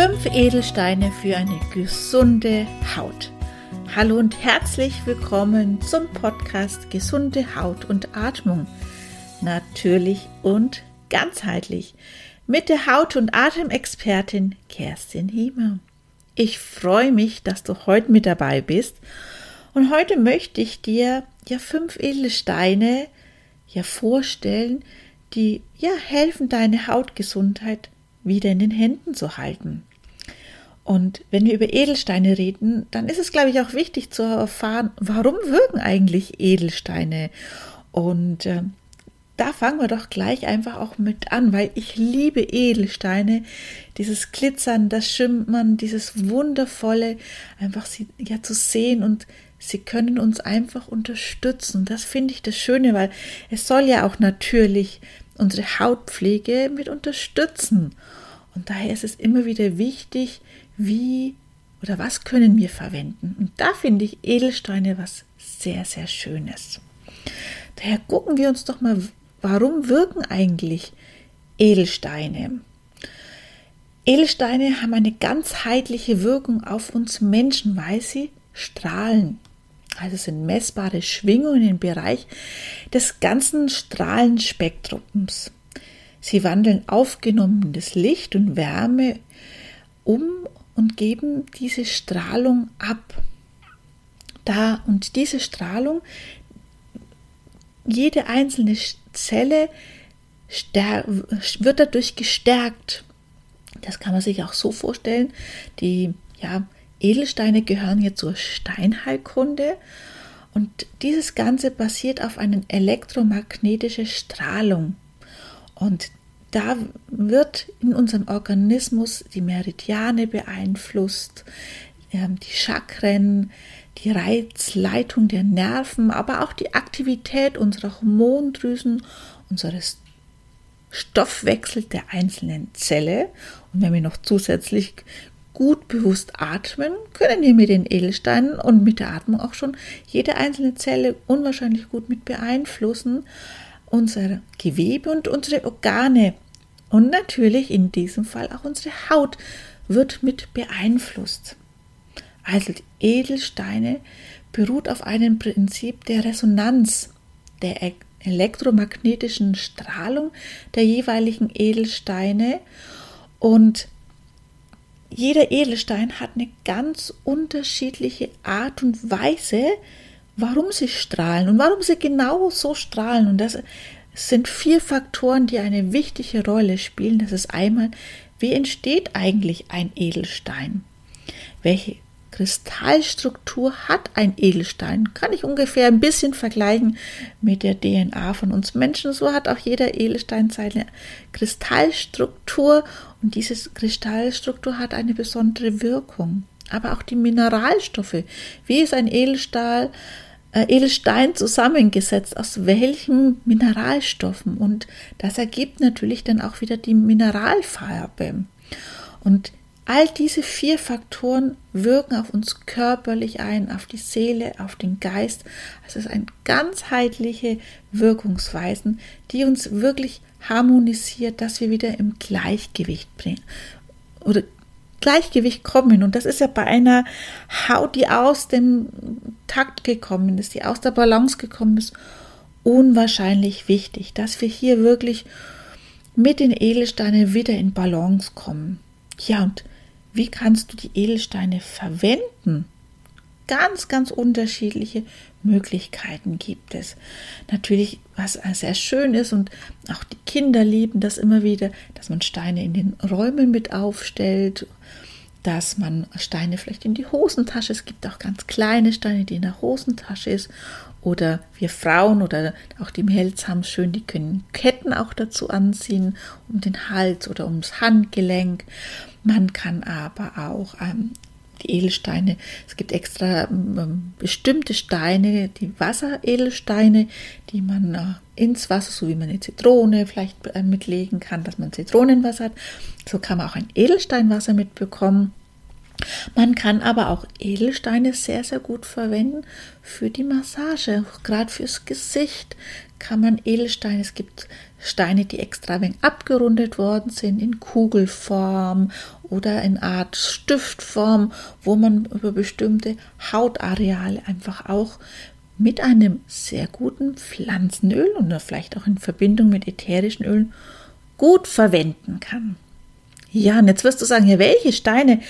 Fünf Edelsteine für eine gesunde Haut. Hallo und herzlich willkommen zum Podcast Gesunde Haut und Atmung. Natürlich und ganzheitlich mit der Haut- und Atemexpertin Kerstin Hiemer. Ich freue mich, dass du heute mit dabei bist und heute möchte ich dir ja fünf Edelsteine ja vorstellen, die ja helfen, deine Hautgesundheit wieder in den Händen zu halten. Und wenn wir über Edelsteine reden, dann ist es, glaube ich, auch wichtig zu erfahren, warum wirken eigentlich Edelsteine? Und äh, da fangen wir doch gleich einfach auch mit an, weil ich liebe Edelsteine, dieses Glitzern, das Schimmern, dieses wundervolle, einfach sie ja zu sehen und sie können uns einfach unterstützen. Das finde ich das Schöne, weil es soll ja auch natürlich unsere Hautpflege mit unterstützen. Und daher ist es immer wieder wichtig, wie oder was können wir verwenden. Und da finde ich Edelsteine was sehr, sehr Schönes. Daher gucken wir uns doch mal, warum wirken eigentlich Edelsteine? Edelsteine haben eine ganzheitliche Wirkung auf uns Menschen, weil sie strahlen. Also sind messbare Schwingungen im Bereich des ganzen Strahlenspektrums. Sie wandeln aufgenommenes Licht und Wärme um und geben diese Strahlung ab. Da und diese Strahlung, jede einzelne Zelle wird dadurch gestärkt. Das kann man sich auch so vorstellen. Die ja, Edelsteine gehören hier zur Steinheilkunde und dieses Ganze basiert auf einer elektromagnetischen Strahlung. Und da wird in unserem Organismus die Meridiane beeinflusst, ähm, die Chakren, die Reizleitung der Nerven, aber auch die Aktivität unserer Hormondrüsen, unseres Stoffwechsels der einzelnen Zelle. Und wenn wir noch zusätzlich gut bewusst atmen, können wir mit den Edelsteinen und mit der Atmung auch schon jede einzelne Zelle unwahrscheinlich gut mit beeinflussen unser Gewebe und unsere Organe und natürlich in diesem Fall auch unsere Haut wird mit beeinflusst. Also die Edelsteine beruht auf einem Prinzip der Resonanz, der e- elektromagnetischen Strahlung der jeweiligen Edelsteine und jeder Edelstein hat eine ganz unterschiedliche Art und Weise, warum sie strahlen und warum sie genau so strahlen. Und das sind vier Faktoren, die eine wichtige Rolle spielen. Das ist einmal, wie entsteht eigentlich ein Edelstein? Welche Kristallstruktur hat ein Edelstein? Kann ich ungefähr ein bisschen vergleichen mit der DNA von uns Menschen. So hat auch jeder Edelstein seine Kristallstruktur und diese Kristallstruktur hat eine besondere Wirkung. Aber auch die Mineralstoffe. Wie ist ein Edelstahl? Äh, Edelstein zusammengesetzt, aus welchen Mineralstoffen. Und das ergibt natürlich dann auch wieder die Mineralfarbe. Und all diese vier Faktoren wirken auf uns körperlich ein, auf die Seele, auf den Geist. Also es ist eine ganzheitliche Wirkungsweisen, die uns wirklich harmonisiert, dass wir wieder im Gleichgewicht bringen oder Gleichgewicht kommen. Und das ist ja bei einer Haut, die aus dem Takt gekommen ist, die aus der Balance gekommen ist, unwahrscheinlich wichtig, dass wir hier wirklich mit den Edelsteinen wieder in Balance kommen. Ja, und wie kannst du die Edelsteine verwenden? Ganz, ganz unterschiedliche Möglichkeiten gibt es. Natürlich, was sehr schön ist und auch die Kinder lieben das immer wieder, dass man Steine in den Räumen mit aufstellt, dass man Steine vielleicht in die Hosentasche, es gibt auch ganz kleine Steine, die in der Hosentasche ist oder wir Frauen oder auch die Mädels haben schön, die können Ketten auch dazu anziehen, um den Hals oder ums Handgelenk. Man kann aber auch ähm, die Edelsteine. Es gibt extra ähm, bestimmte Steine, die Wasseredelsteine, die man äh, ins Wasser, so wie man eine Zitrone vielleicht äh, mitlegen kann, dass man Zitronenwasser hat. So kann man auch ein Edelsteinwasser mitbekommen. Man kann aber auch Edelsteine sehr, sehr gut verwenden für die Massage, gerade fürs Gesicht kann man Edelsteine, es gibt Steine, die extra wenig abgerundet worden sind in Kugelform oder in Art Stiftform, wo man über bestimmte Hautareale einfach auch mit einem sehr guten Pflanzenöl und vielleicht auch in Verbindung mit ätherischen Ölen gut verwenden kann. Ja, und jetzt wirst du sagen, ja, welche Steine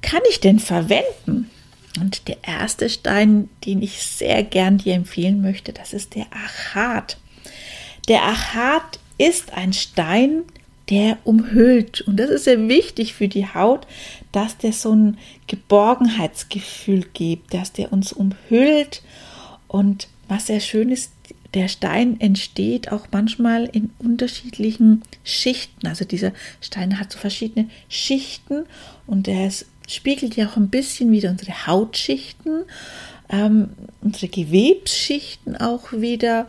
kann ich denn verwenden? Und der erste Stein, den ich sehr gern dir empfehlen möchte, das ist der Achat. Der Achat ist ein Stein, der umhüllt. Und das ist sehr wichtig für die Haut, dass der so ein Geborgenheitsgefühl gibt, dass der uns umhüllt. Und was sehr schön ist, der Stein entsteht auch manchmal in unterschiedlichen Schichten. Also dieser Stein hat so verschiedene Schichten und der spiegelt ja auch ein bisschen wieder unsere Hautschichten, ähm, unsere Gewebsschichten auch wieder.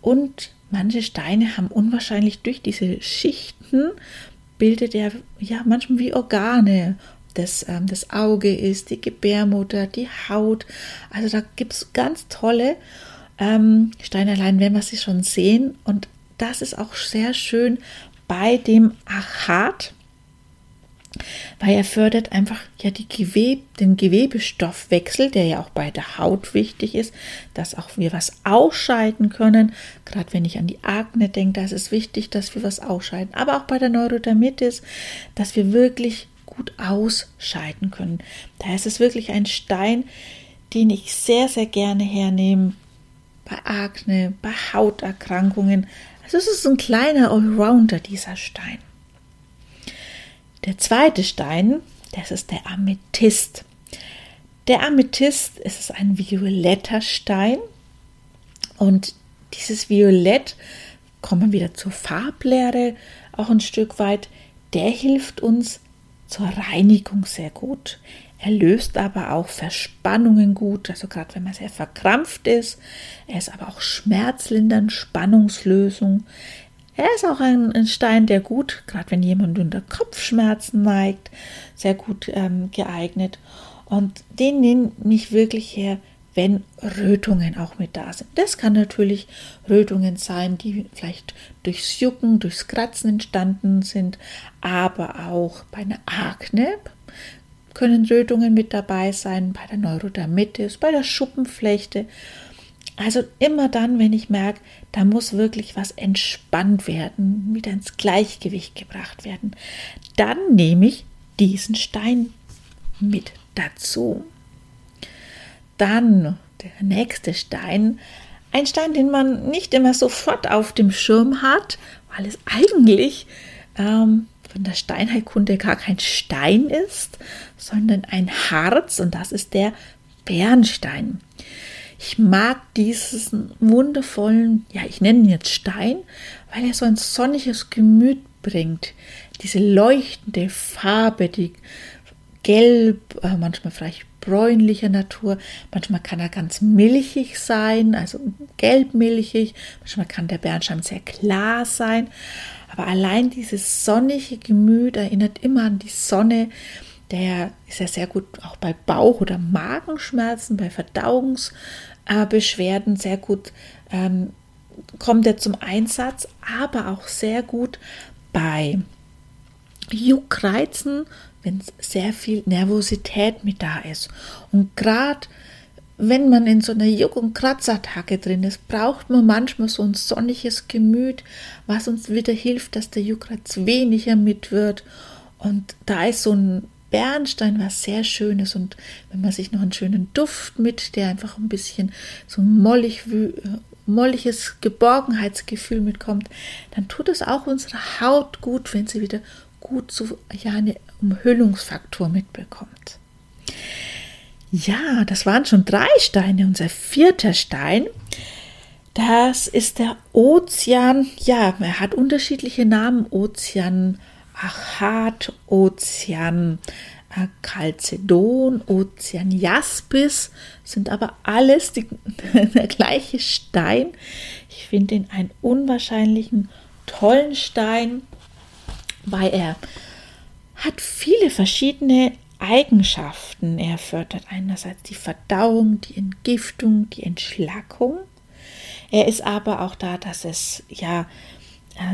Und manche Steine haben unwahrscheinlich durch diese Schichten bildet er ja manchmal wie Organe. Das, ähm, das Auge ist, die Gebärmutter, die Haut. Also da gibt es ganz tolle ähm, Steine, allein wenn wir sie schon sehen. Und das ist auch sehr schön bei dem Achat weil er fördert einfach ja Gewebe, den Gewebestoffwechsel, der ja auch bei der Haut wichtig ist, dass auch wir was ausscheiden können. Gerade wenn ich an die Akne denke, da ist es wichtig, dass wir was ausscheiden. Aber auch bei der Neurodermitis, dass wir wirklich gut ausscheiden können. Da ist es wirklich ein Stein, den ich sehr, sehr gerne hernehme bei Akne, bei Hauterkrankungen. Also es ist ein kleiner Allrounder, dieser Stein. Der zweite Stein, das ist der Amethyst. Der Amethyst ist ein violetter Stein und dieses Violett, kommen wieder zur Farblehre auch ein Stück weit, der hilft uns zur Reinigung sehr gut. Er löst aber auch Verspannungen gut, also gerade wenn man sehr verkrampft ist. Er ist aber auch schmerzlindernd, Spannungslösung. Er ist auch ein, ein Stein, der gut, gerade wenn jemand unter Kopfschmerzen neigt, sehr gut ähm, geeignet. Und den nehme ich wirklich her, wenn Rötungen auch mit da sind. Das kann natürlich Rötungen sein, die vielleicht durchs Jucken, durchs Kratzen entstanden sind, aber auch bei einer Akne können Rötungen mit dabei sein, bei der Neurodermitis, bei der Schuppenflechte also immer dann, wenn ich merke, da muss wirklich was entspannt werden, wieder ins Gleichgewicht gebracht werden, dann nehme ich diesen Stein mit dazu. Dann der nächste Stein, ein Stein, den man nicht immer sofort auf dem Schirm hat, weil es eigentlich ähm, von der Steinheilkunde gar kein Stein ist, sondern ein Harz und das ist der Bernstein. Ich mag diesen wundervollen, ja, ich nenne ihn jetzt Stein, weil er so ein sonniges Gemüt bringt. Diese leuchtende Farbe, die gelb, äh, manchmal vielleicht bräunlicher Natur, manchmal kann er ganz milchig sein, also gelbmilchig, manchmal kann der Bernstein sehr klar sein, aber allein dieses sonnige Gemüt erinnert immer an die Sonne, der ist ja sehr gut auch bei Bauch- oder Magenschmerzen, bei Verdauungsbeschwerden sehr gut ähm, kommt er zum Einsatz, aber auch sehr gut bei Juckreizen, wenn sehr viel Nervosität mit da ist. Und gerade wenn man in so einer Juck- und Kratzattacke drin ist, braucht man manchmal so ein sonniges Gemüt, was uns wieder hilft, dass der Juckreiz weniger mit wird. Und da ist so ein Bernstein was sehr Schönes und wenn man sich noch einen schönen Duft mit, der einfach ein bisschen so mollig, äh, molliges Geborgenheitsgefühl mitkommt, dann tut es auch unserer Haut gut, wenn sie wieder gut so ja, eine Umhüllungsfaktor mitbekommt. Ja, das waren schon drei Steine. Unser vierter Stein, das ist der Ozean. Ja, er hat unterschiedliche Namen. Ozean Achat, Ozean äh, Chalcedon, Ozean Jaspis, sind aber alles die, der gleiche Stein. Ich finde ihn einen unwahrscheinlichen tollen Stein, weil er hat viele verschiedene Eigenschaften. Er fördert einerseits die Verdauung, die Entgiftung, die Entschlackung. Er ist aber auch da, dass es ja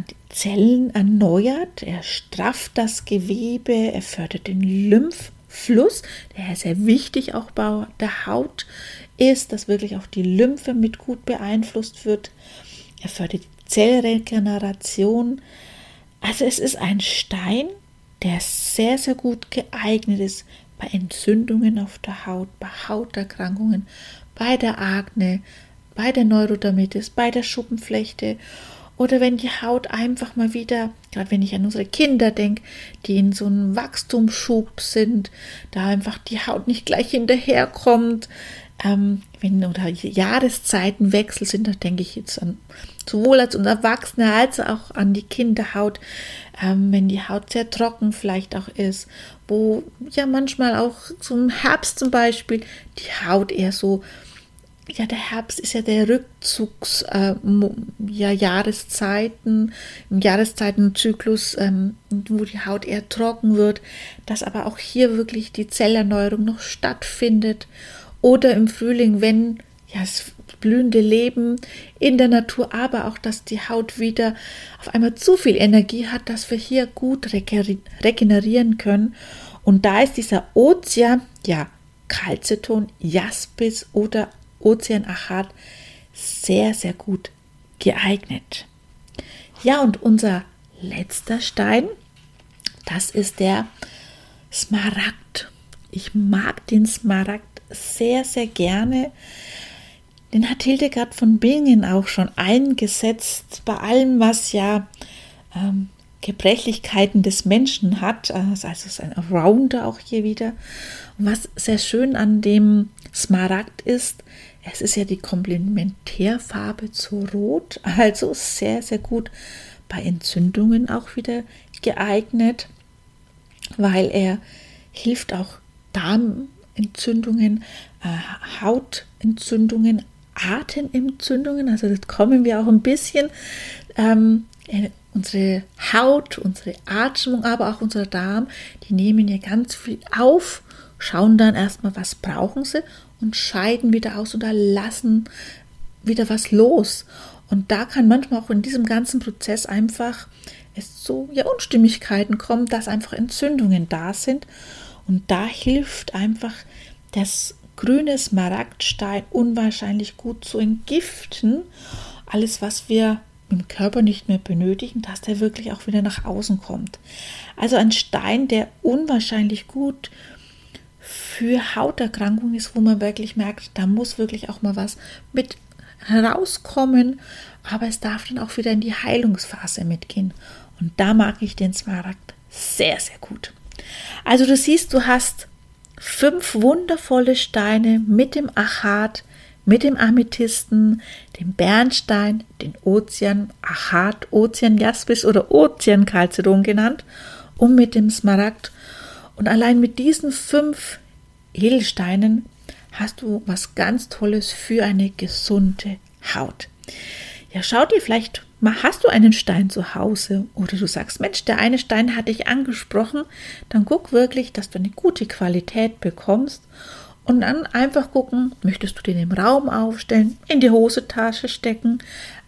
die Zellen erneuert, er strafft das Gewebe, er fördert den Lymphfluss, der sehr wichtig auch bei der Haut ist, dass wirklich auch die Lymphe mit gut beeinflusst wird. Er fördert die Zellregeneration. Also es ist ein Stein, der sehr, sehr gut geeignet ist bei Entzündungen auf der Haut, bei Hauterkrankungen, bei der Akne, bei der Neurodermitis, bei der Schuppenflechte oder wenn die Haut einfach mal wieder, gerade wenn ich an unsere Kinder denke, die in so einem Wachstumsschub sind, da einfach die Haut nicht gleich hinterherkommt, ähm, wenn oder Jahreszeitenwechsel sind, da denke ich jetzt an sowohl als Erwachsene als auch an die Kinderhaut, ähm, wenn die Haut sehr trocken vielleicht auch ist, wo ja manchmal auch zum Herbst zum Beispiel die Haut eher so ja, der Herbst ist ja der Rückzugs äh, ja, Jahreszeiten, im Jahreszeitenzyklus, ähm, wo die Haut eher trocken wird, dass aber auch hier wirklich die Zellerneuerung noch stattfindet oder im Frühling, wenn ja, das blühende Leben in der Natur, aber auch, dass die Haut wieder auf einmal zu viel Energie hat, dass wir hier gut regenerieren können. Und da ist dieser Ozean, ja, Calceton, Jaspis oder Ozeanachat sehr, sehr gut geeignet. Ja, und unser letzter Stein, das ist der Smaragd. Ich mag den Smaragd sehr, sehr gerne. Den hat Hildegard von Bingen auch schon eingesetzt bei allem, was ja ähm, Gebrechlichkeiten des Menschen hat. Also ist ein Rounder auch hier wieder. Und was sehr schön an dem Smaragd ist, es ist ja die Komplementärfarbe zu Rot, also sehr, sehr gut bei Entzündungen auch wieder geeignet, weil er hilft auch Darm Entzündungen, äh, Hautentzündungen, Atementzündungen. Also das kommen wir auch ein bisschen. Ähm, äh, unsere Haut, unsere Atmung, aber auch unser Darm, die nehmen ja ganz viel auf, schauen dann erstmal, was brauchen sie und scheiden wieder aus oder lassen wieder was los. Und da kann manchmal auch in diesem ganzen Prozess einfach es zu ja, Unstimmigkeiten kommen, dass einfach Entzündungen da sind. Und da hilft einfach das grüne Smaragdstein unwahrscheinlich gut zu entgiften. Alles, was wir im Körper nicht mehr benötigen, dass der wirklich auch wieder nach außen kommt. Also ein Stein, der unwahrscheinlich gut für Hauterkrankungen ist, wo man wirklich merkt, da muss wirklich auch mal was mit herauskommen, aber es darf dann auch wieder in die Heilungsphase mitgehen. Und da mag ich den Smaragd sehr, sehr gut. Also du siehst, du hast fünf wundervolle Steine mit dem Achat, mit dem Amethysten, dem Bernstein, den Ozean, Achat, Ozean Jaspis oder Ozean Calcedon genannt und mit dem Smaragd. Und allein mit diesen fünf Edelsteinen hast du was ganz Tolles für eine gesunde Haut. Ja, schau dir vielleicht Hast du einen Stein zu Hause oder du sagst, Mensch, der eine Stein hatte ich angesprochen, dann guck wirklich, dass du eine gute Qualität bekommst und dann einfach gucken, möchtest du den im Raum aufstellen, in die Hosentasche stecken,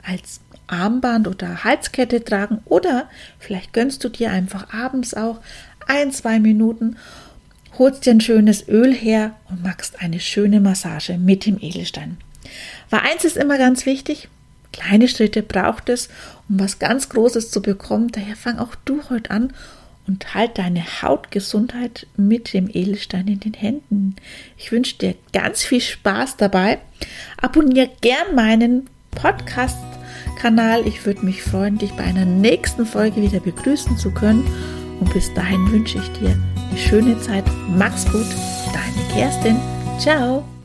als Armband oder Halskette tragen oder vielleicht gönnst du dir einfach abends auch ein, zwei Minuten, holst dir ein schönes Öl her und machst eine schöne Massage mit dem Edelstein. Weil eins ist immer ganz wichtig, Kleine Schritte braucht es, um was ganz Großes zu bekommen. Daher fang auch du heute an und halt deine Hautgesundheit mit dem Edelstein in den Händen. Ich wünsche dir ganz viel Spaß dabei. Abonniere gern meinen Podcast-Kanal. Ich würde mich freuen, dich bei einer nächsten Folge wieder begrüßen zu können. Und bis dahin wünsche ich dir eine schöne Zeit. Mach's gut, deine Kerstin. Ciao.